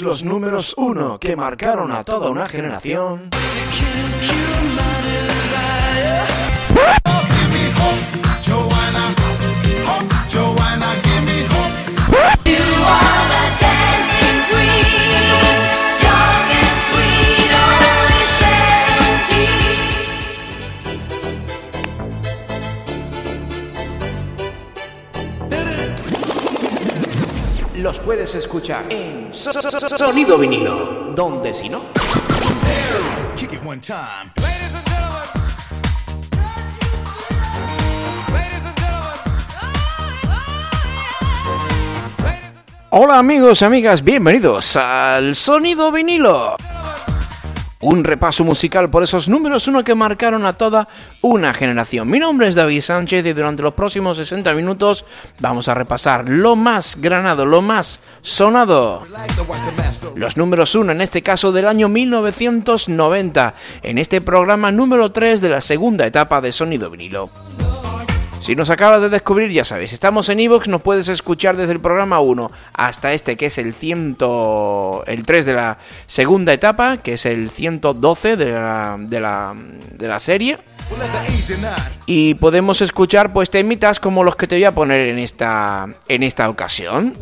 los números uno que marcaron a toda una generación. Puedes escuchar en Sonido Vinilo. Donde si no? Hola amigos y amigas, bienvenidos al Sonido Vinilo. Un repaso musical por esos números uno que marcaron a toda una generación. Mi nombre es David Sánchez y durante los próximos 60 minutos vamos a repasar lo más granado, lo más sonado. Los números uno, en este caso del año 1990, en este programa número 3 de la segunda etapa de Sonido Vinilo. Si nos acabas de descubrir, ya sabes, estamos en Evox, nos puedes escuchar desde el programa 1 hasta este que es el 100, el 3 de la segunda etapa, que es el 112 de la, de la, de la serie. Y podemos escuchar pues temitas como los que te voy a poner en esta en esta ocasión.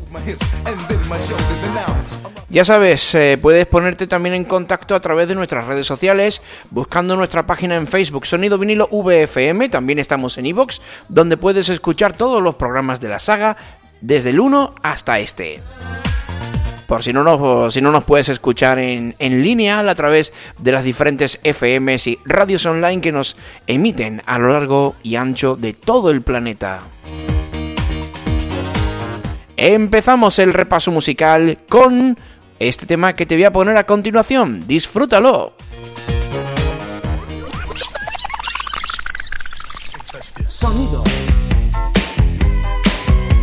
Ya sabes, eh, puedes ponerte también en contacto a través de nuestras redes sociales, buscando nuestra página en Facebook Sonido Vinilo VFM, también estamos en iVoox, donde puedes escuchar todos los programas de la saga, desde el 1 hasta este. Por si no nos, puedes escuchar en, línea a través de las diferentes FMs y radios online que nos emiten a lo largo y ancho de todo el planeta. Empezamos el repaso musical con este tema que te voy a poner a continuación. Disfrútalo. Sonido.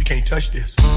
Can't.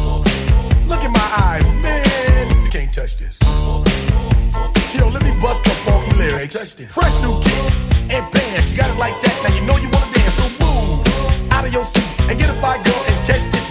Look in my eyes, man, you can't touch this. Yo, let me bust the funky lyrics. Fresh new kicks and pants, you got it like that. Now you know you wanna dance, so move out of your seat and get a fire girl and catch this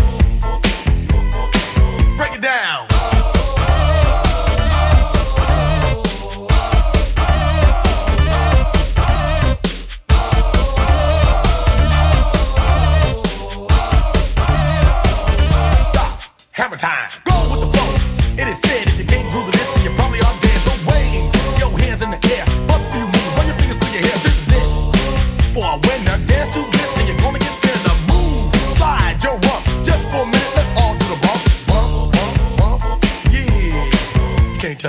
down.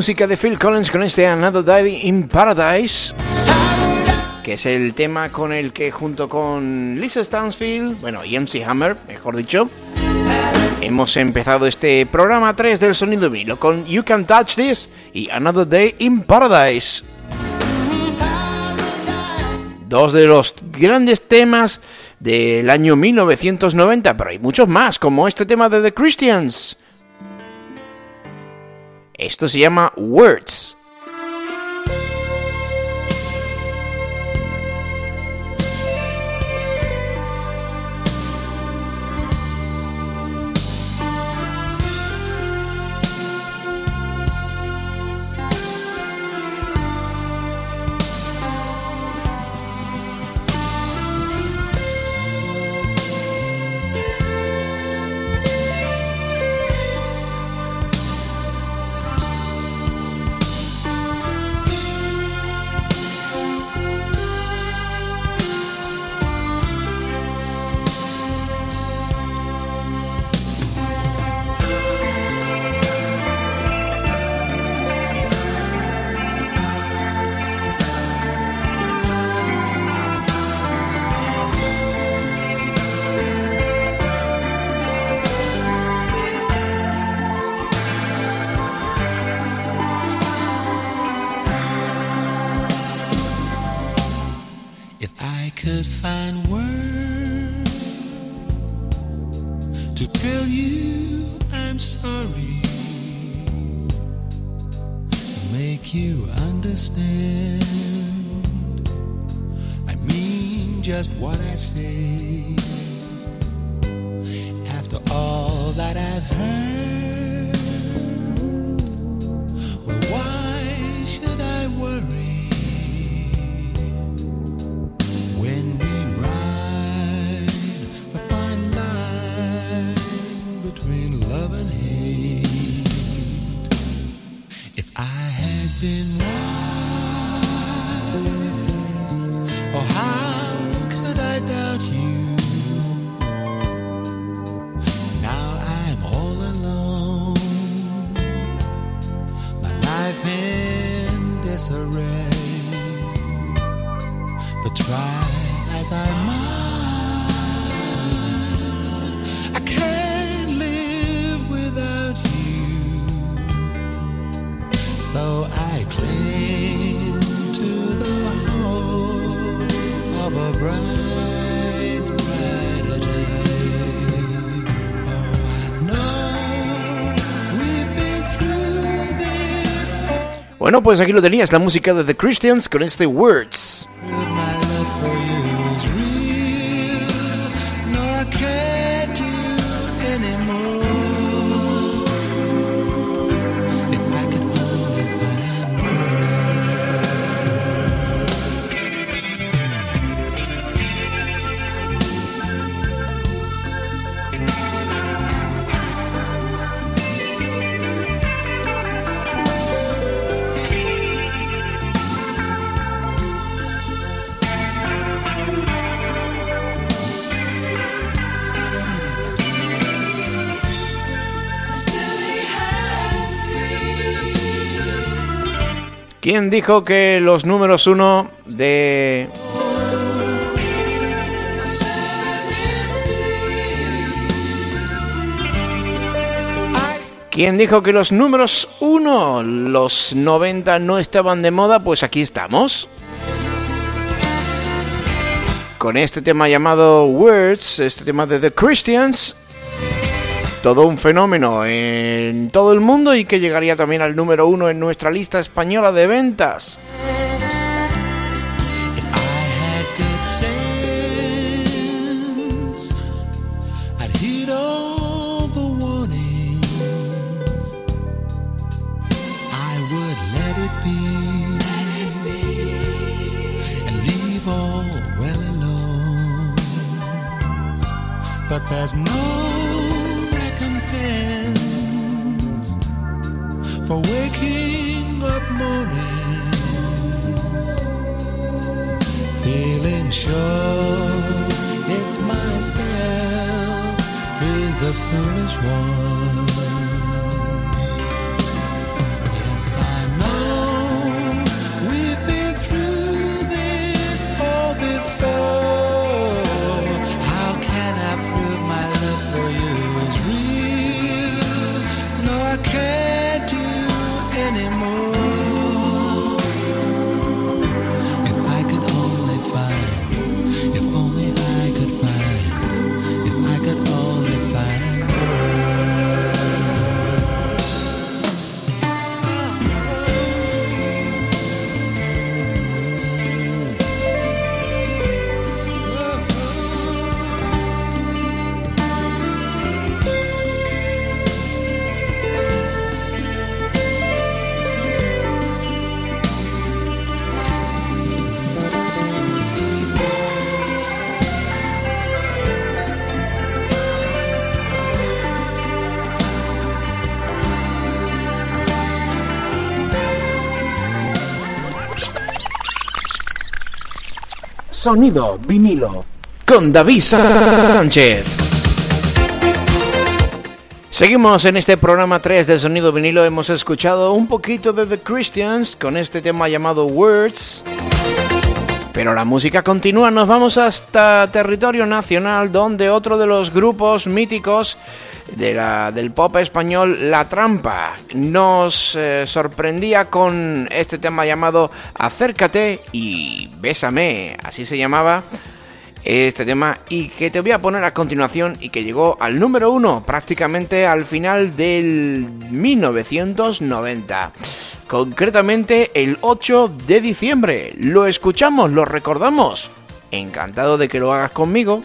Música de Phil Collins con este Another Day in Paradise, que es el tema con el que junto con Lisa Stansfield, bueno, y MC Hammer, mejor dicho, hemos empezado este programa 3 del sonido vinilo con You Can Touch This y Another Day in Paradise. Dos de los grandes temas del año 1990, pero hay muchos más, como este tema de The Christians. Esto se llama Words. Bueno, pues aquí lo tenías, la música de The Christians con este Words. ¿Quién dijo que los números uno de... ¿Quién dijo que los números uno, los 90 no estaban de moda? Pues aquí estamos. Con este tema llamado Words, este tema de The Christians, todo un fenómeno en todo el mundo y que llegaría también al número uno en nuestra lista española de ventas. But there's sure it's myself who's the foolish one. Sonido vinilo con David Sánchez. Seguimos en este programa 3 de Sonido vinilo. Hemos escuchado un poquito de The Christians con este tema llamado Words. Pero la música continúa, nos vamos hasta territorio nacional donde otro de los grupos míticos de la, del pop español, La Trampa, nos eh, sorprendía con este tema llamado Acércate y Bésame, así se llamaba este tema y que te voy a poner a continuación y que llegó al número uno prácticamente al final del 1990 concretamente el 8 de diciembre. Lo escuchamos, lo recordamos. Encantado de que lo hagas conmigo.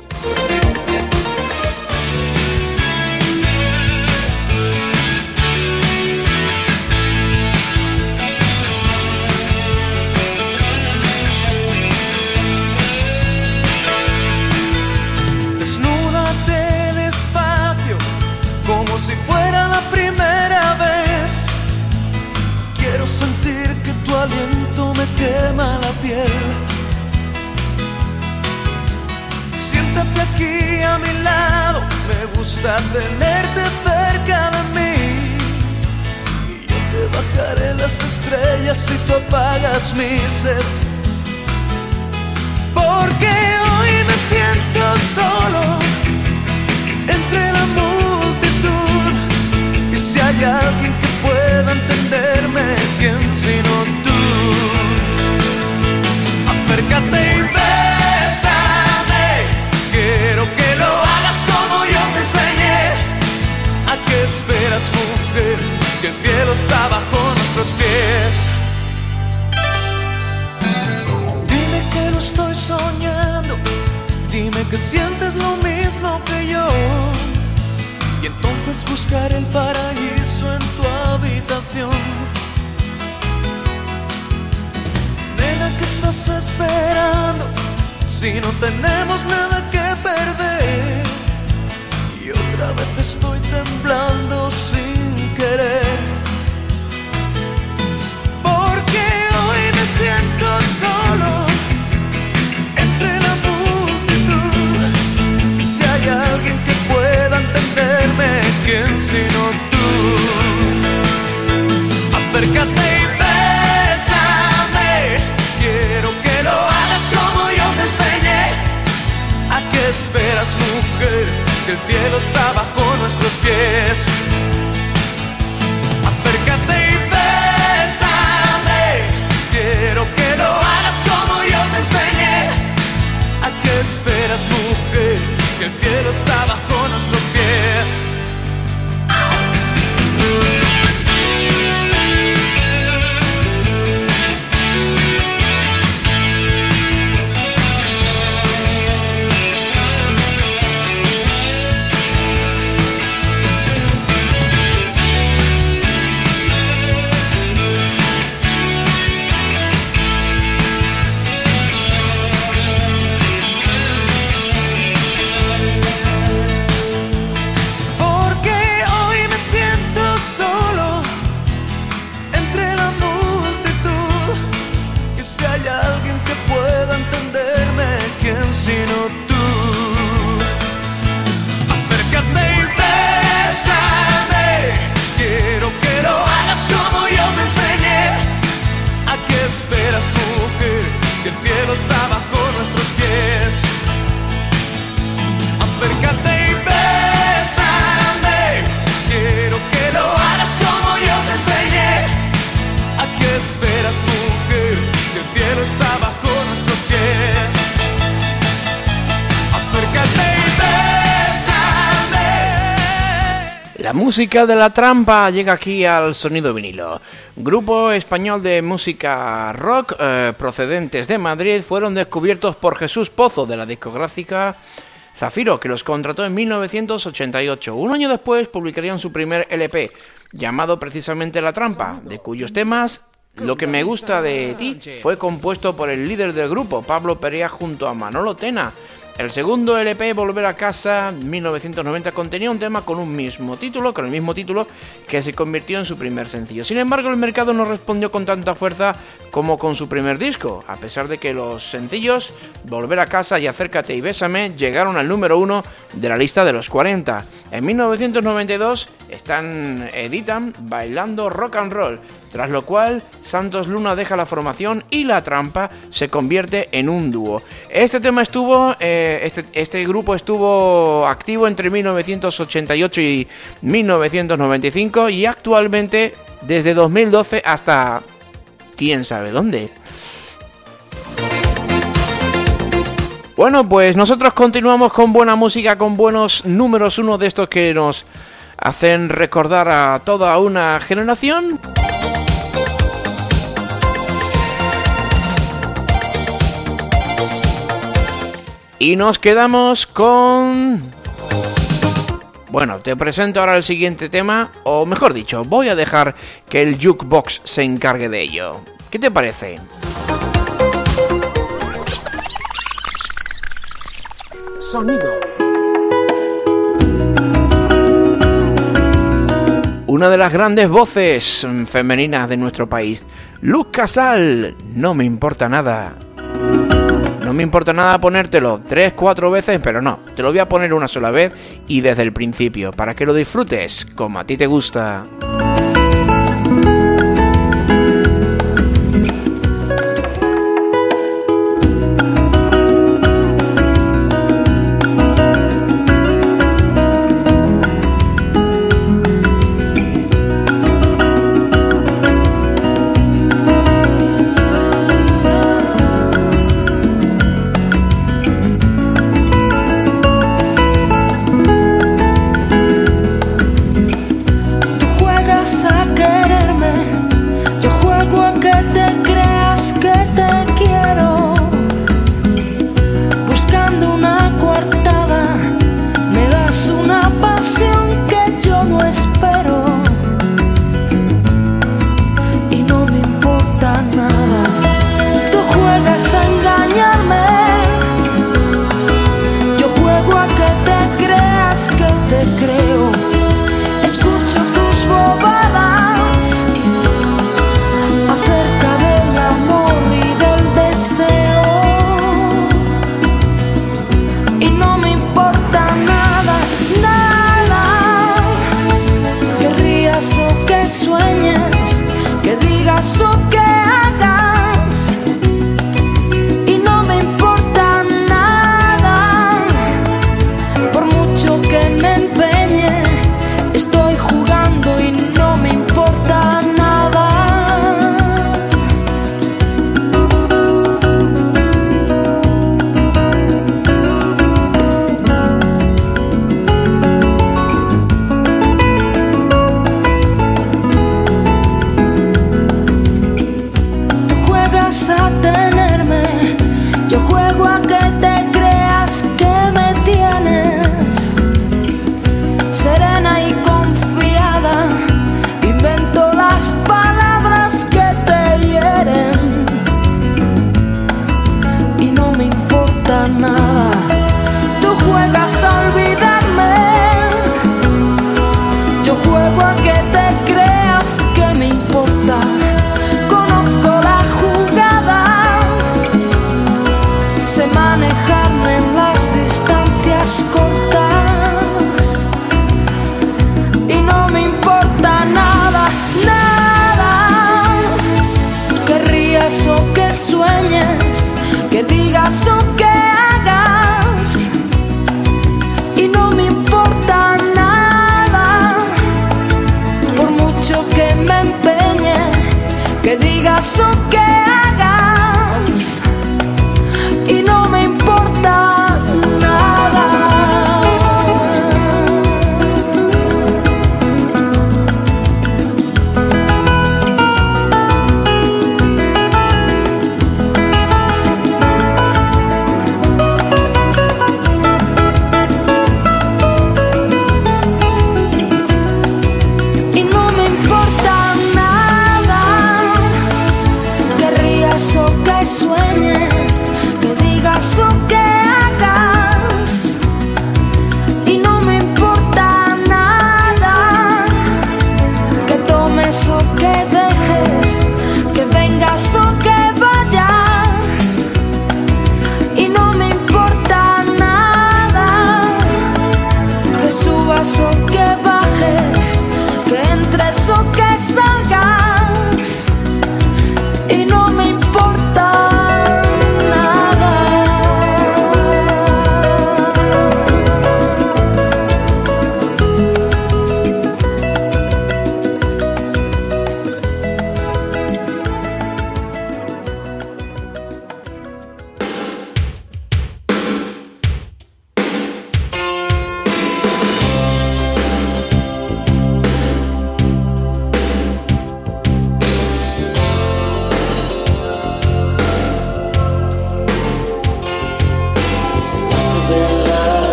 Estrellas si tú apagas mi sed. Porque hoy me siento solo el paraíso en tu habitación. ¿qué estás esperando? Si no tenemos nada que perder. Y otra vez estoy temblando el cielo está bajo nuestros pies? Música de la trampa llega aquí al sonido vinilo. Grupo español de música rock eh, procedentes de Madrid fueron descubiertos por Jesús Pozo de la discográfica Zafiro, que los contrató en 1988. Un año después publicarían su primer LP, llamado precisamente La Trampa, de cuyos temas lo que me gusta de ti fue compuesto por el líder del grupo, Pablo Perea, junto a Manolo Tena, el segundo LP, Volver a Casa, 1990, contenía un tema con un mismo título, con el mismo título, que se convirtió en su primer sencillo. Sin embargo, el mercado no respondió con tanta fuerza como con su primer disco, a pesar de que los sencillos Volver a casa y Acércate y Bésame llegaron al número uno de la lista de los 40. En 1992 están editan Bailando Rock and Roll, tras lo cual Santos Luna deja la formación y La Trampa se convierte en un dúo. Este tema estuvo, eh, este, este grupo estuvo activo entre 1988 y 1995 y actualmente desde 2012 hasta quién sabe dónde. Bueno, pues nosotros continuamos con buena música, con buenos números, uno de estos que nos hacen recordar a toda una generación. Y nos quedamos con... Bueno, te presento ahora el siguiente tema, o mejor dicho, voy a dejar que el jukebox se encargue de ello. ¿Qué te parece? Sonido. Una de las grandes voces femeninas de nuestro país, Luz Casal, no me importa nada. No me importa nada ponértelo tres, cuatro veces, pero no, te lo voy a poner una sola vez y desde el principio, para que lo disfrutes como a ti te gusta.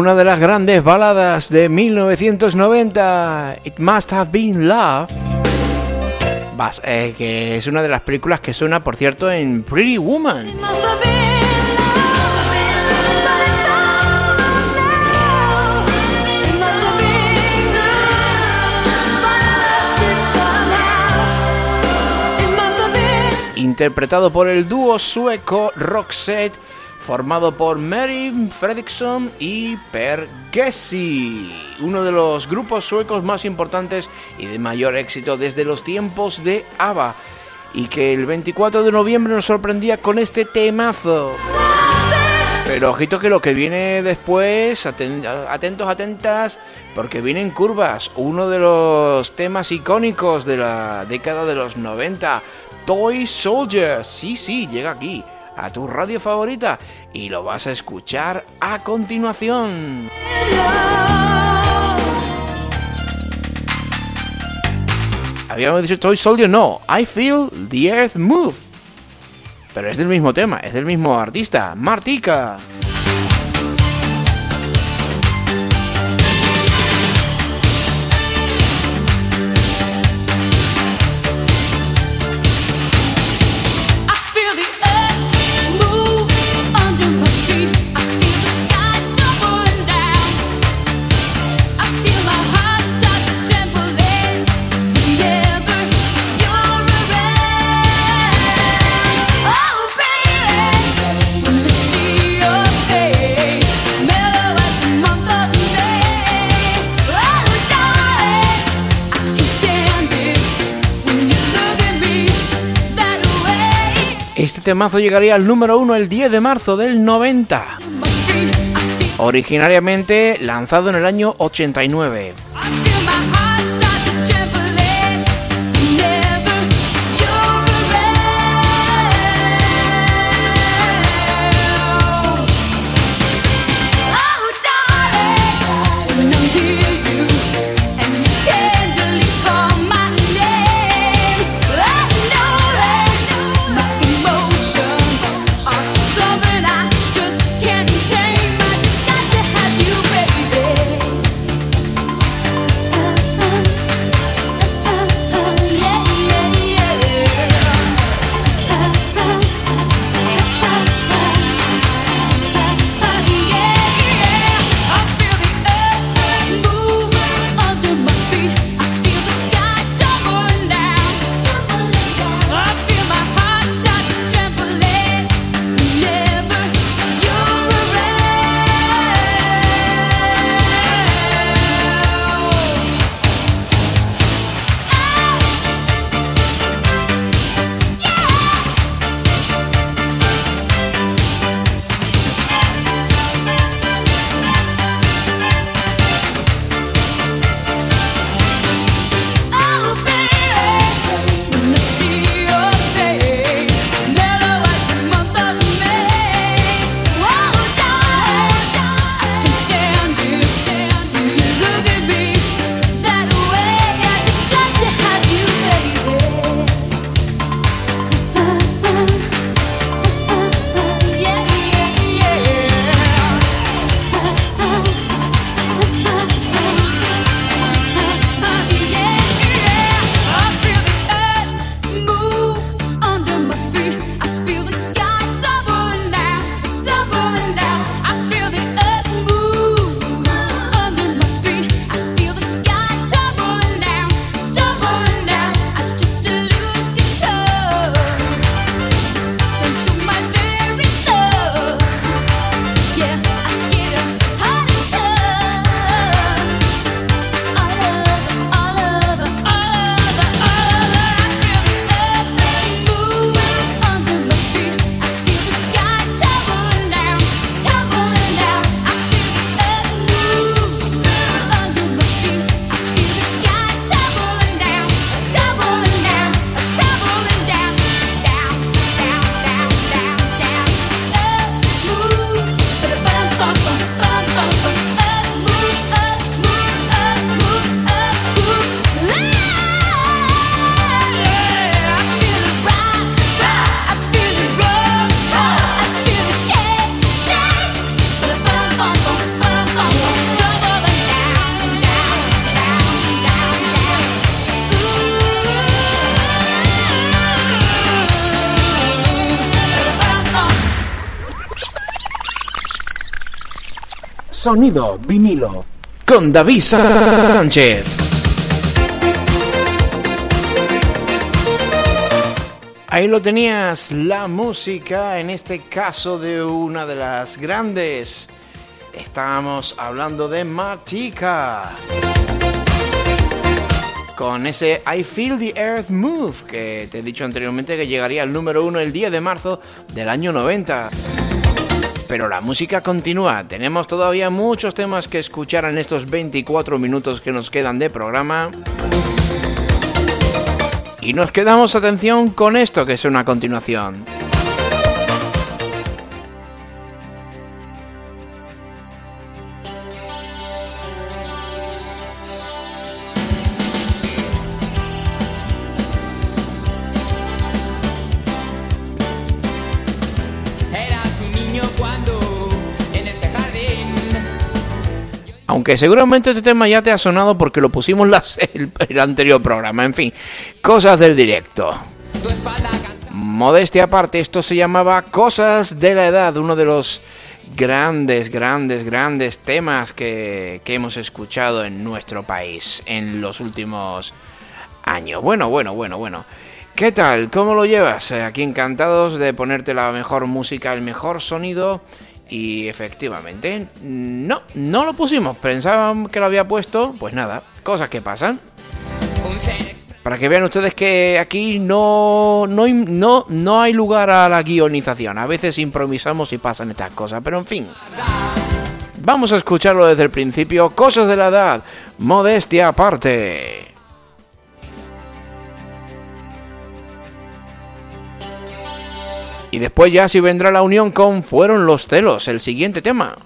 Una de las grandes baladas de 1990, It Must Have Been Love, Vas, eh, que es una de las películas que suena, por cierto, en Pretty Woman. Interpretado por el dúo sueco Roxette, formado por Mary Fredriksson y Per Gessle, uno de los grupos suecos más importantes y de mayor éxito desde los tiempos de ABBA, y que el 24 de noviembre nos sorprendía con este temazo. Pero ojito que lo que viene después, aten- atentos, atentas, porque vienen curvas. Uno de los temas icónicos de la década de los 90, Toy Soldier. Sí, sí, llega aquí, a tu radio favorita, y lo vas a escuchar a continuación. Habíamos dicho Toy Soldier, no, I Feel the Earth Move. Pero es del mismo tema, es del mismo artista, Martika. Temazo llegaría al número uno el 10 de marzo del 90. My feet, I feel, Originariamente lanzado en el año 89. Sonido vinilo con David Sánchez. Ahí lo tenías, la música, en este caso de una de las grandes. Estábamos hablando de Matika. Con ese I Feel the Earth Move, que te he dicho anteriormente que llegaría al número uno el 10 de marzo del año 90. Pero la música continúa, tenemos todavía muchos temas que escuchar en estos 24 minutos que nos quedan de programa. Y nos quedamos atención con esto que es una continuación. Aunque seguramente este tema ya te ha sonado porque lo pusimos las- el, el anterior programa. En fin, cosas del directo. Modestia aparte, esto se llamaba Cosas de la Edad, uno de los grandes, grandes, grandes temas que, que hemos escuchado en nuestro país en los últimos años. Bueno, bueno, bueno, bueno. ¿Qué tal? ¿Cómo lo llevas? Eh, Aquí encantados de ponerte la mejor música, el mejor sonido. Y efectivamente, no, no lo pusimos. Pensaban que lo había puesto. Pues nada, cosas que pasan. Para que vean ustedes que aquí no, no, no, no hay lugar a la guionización. A veces improvisamos y pasan estas cosas, pero en fin. Vamos a escucharlo desde el principio. Cosas de la edad. Modestia aparte. Y después ya si vendrá la unión con Fueron los celos, el siguiente tema.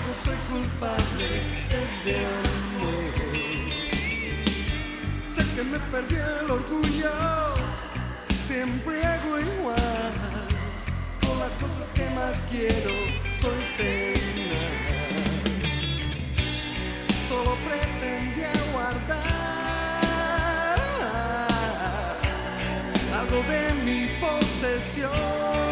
Algo soy culpable es de amor. Sé que me perdí el orgullo. Siempre hago igual con las cosas que más quiero. Soy pena. Solo pretendía guardar algo de mi posesión.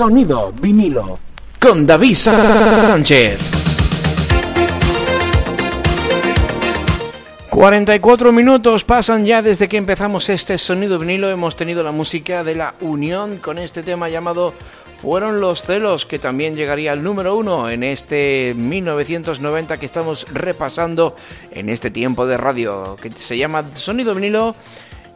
Sonido vinilo. Con David Sánchez. 44 minutos pasan ya desde que empezamos este sonido vinilo. Hemos tenido la música de la Unión con este tema llamado Fueron los celos, que también llegaría al número uno en este 1990 que estamos repasando en este tiempo de radio, que se llama Sonido vinilo.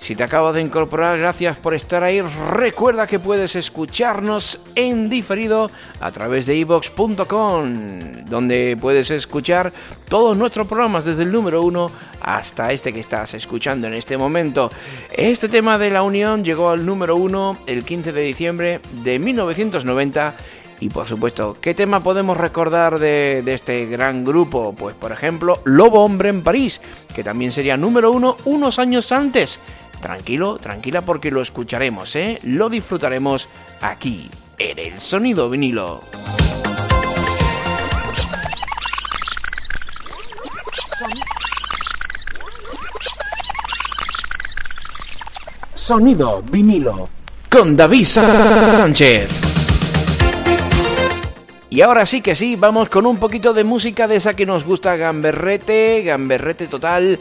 Si te acabas de incorporar, gracias por estar ahí. Recuerda que puedes escucharnos en diferido a través de ibox.com, donde puedes escuchar todos nuestros programas desde el número 1 hasta este que estás escuchando en este momento. Este tema de la Unión llegó al número 1 el 15 de diciembre de 1990 y por supuesto, ¿qué tema podemos recordar de, de, este gran grupo? Pues por ejemplo, Lobo Hombre en París, que también sería número uno unos años antes. Tranquilo, tranquila porque lo escucharemos, ¿eh? Lo disfrutaremos aquí, en el sonido vinilo. Sonido vinilo. Con David Sánchez. Y ahora sí que sí, vamos con un poquito de música de esa que nos gusta, gamberrete, gamberrete total.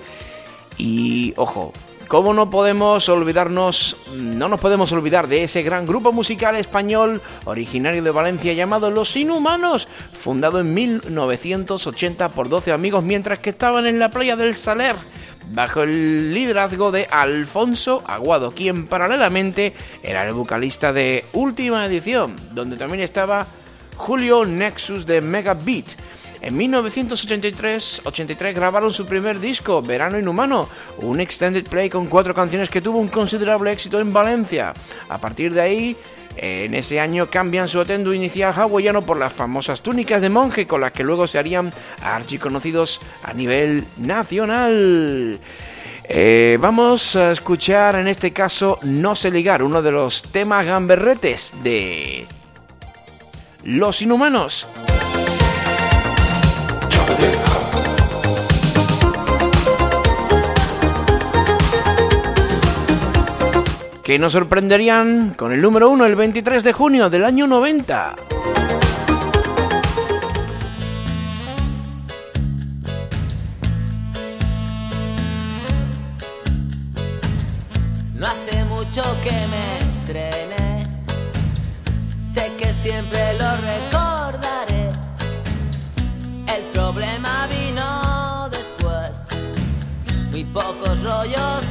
Y ojo, ¿cómo no podemos olvidarnos, no nos podemos olvidar de ese gran grupo musical español originario de Valencia llamado Los Inhumanos, fundado en 1980 por 12 amigos mientras que estaban en la playa del Saler bajo el liderazgo de Alfonso Aguado, quien paralelamente era el vocalista de Última Edición, donde también estaba Julio Nexus de Mega En 1983-83 grabaron su primer disco, Verano Inhumano, un extended play con cuatro canciones que tuvo un considerable éxito en Valencia. A partir de ahí, en ese año cambian su atuendo inicial hawaiano por las famosas túnicas de monje con las que luego se harían archiconocidos a nivel nacional. Eh, vamos a escuchar en este caso No sé ligar, uno de los temas gamberretes de Los Inhumanos. Que nos sorprenderían con el número 1 el 23 de junio del año 90. No hace mucho que me estrené. Sé que siempre lo recordaré. Muy pocos rollos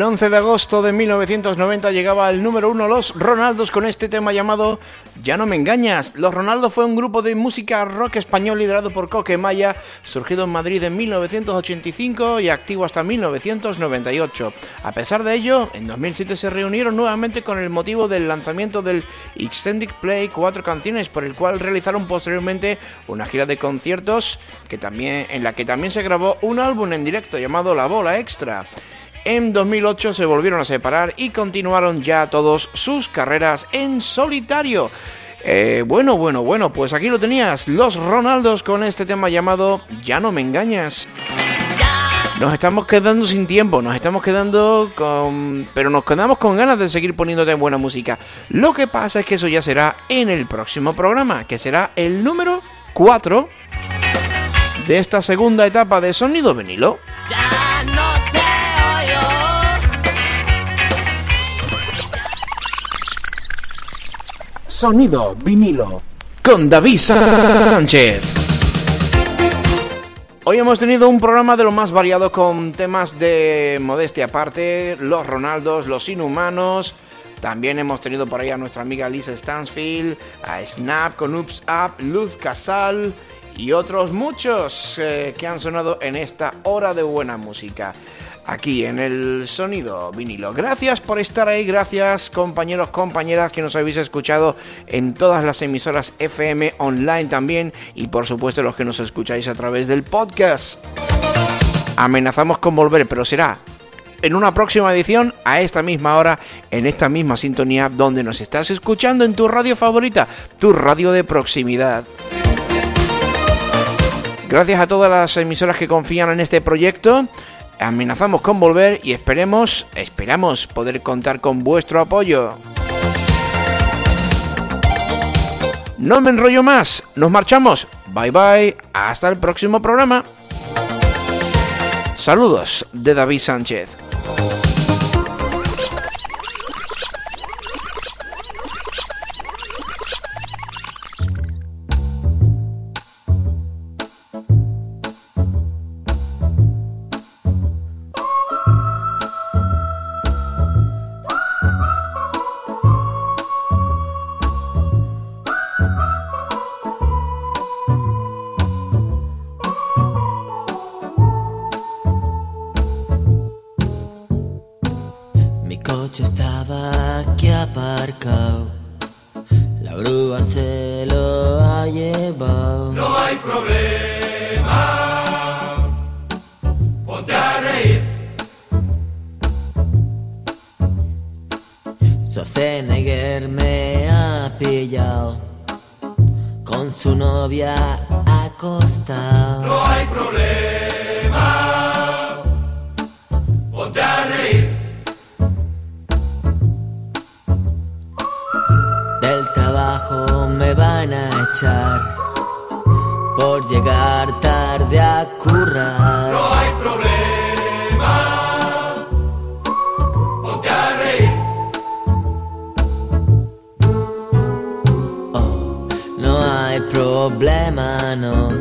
El 11 de agosto de 1990 llegaba al número uno Los Ronaldos con este tema llamado Ya no me engañas. Los Ronaldos fue un grupo de música rock español liderado por Coque Maya, surgido en Madrid en 1985 y activo hasta 1998. A pesar de ello, en 2007 se reunieron nuevamente con el motivo del lanzamiento del Extended Play cuatro canciones, por el cual realizaron posteriormente una gira de conciertos que también, en la que también se grabó un álbum en directo llamado La Bola Extra. En 2008 se volvieron a separar y continuaron ya todos sus carreras en solitario. Eh, bueno, bueno, bueno, pues aquí lo tenías, los Ronaldos con este tema llamado Ya no me engañas. Nos estamos quedando sin tiempo, nos estamos quedando con... pero nos quedamos con ganas de seguir poniéndote buena música. Lo que pasa es que eso ya será en el próximo programa, que será el número 4 de esta segunda etapa de Sonido Vinilo. Sonido vinilo con David Sánchez. Hoy hemos tenido un programa de lo más variado con temas de modestia aparte, los Ronaldos, los Inhumanos. También hemos tenido por ahí a nuestra amiga Lisa Stansfield, a Snap con Ups Up, Luz Casal y otros muchos eh, que han sonado en esta hora de buena música aquí en el sonido vinilo. Gracias por estar ahí, gracias compañeros, compañeras que nos habéis escuchado en todas las emisoras FM online también y por supuesto los que nos escucháis a través del podcast. Amenazamos con volver, pero será en una próxima edición a esta misma hora, en esta misma sintonía donde nos estás escuchando en tu radio favorita, tu radio de proximidad. Gracias a todas las emisoras que confían en este proyecto amenazamos con volver y esperemos, esperamos poder contar con vuestro apoyo. No me enrollo más, nos marchamos. Bye bye, hasta el próximo programa. Saludos de David Sánchez. Ponte a reír. Del trabajo me van a echar. Por llegar tarde a currar. No hay problema. Ponte a reír. Oh, no hay problema, no.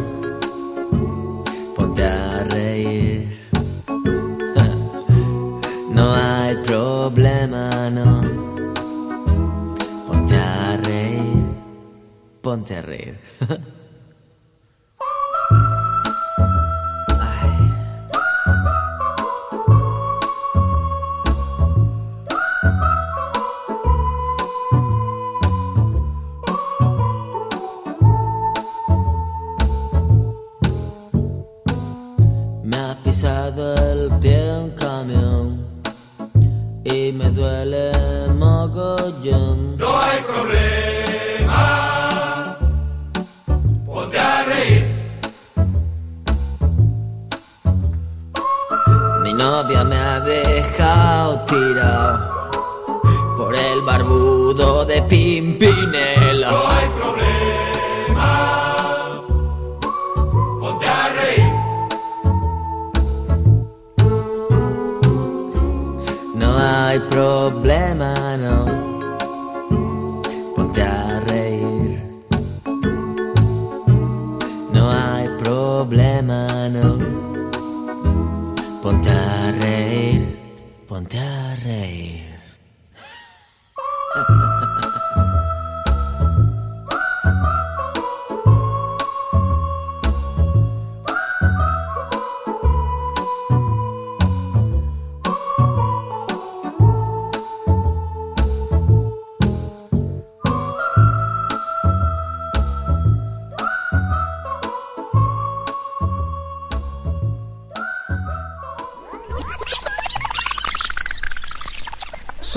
Monterrey.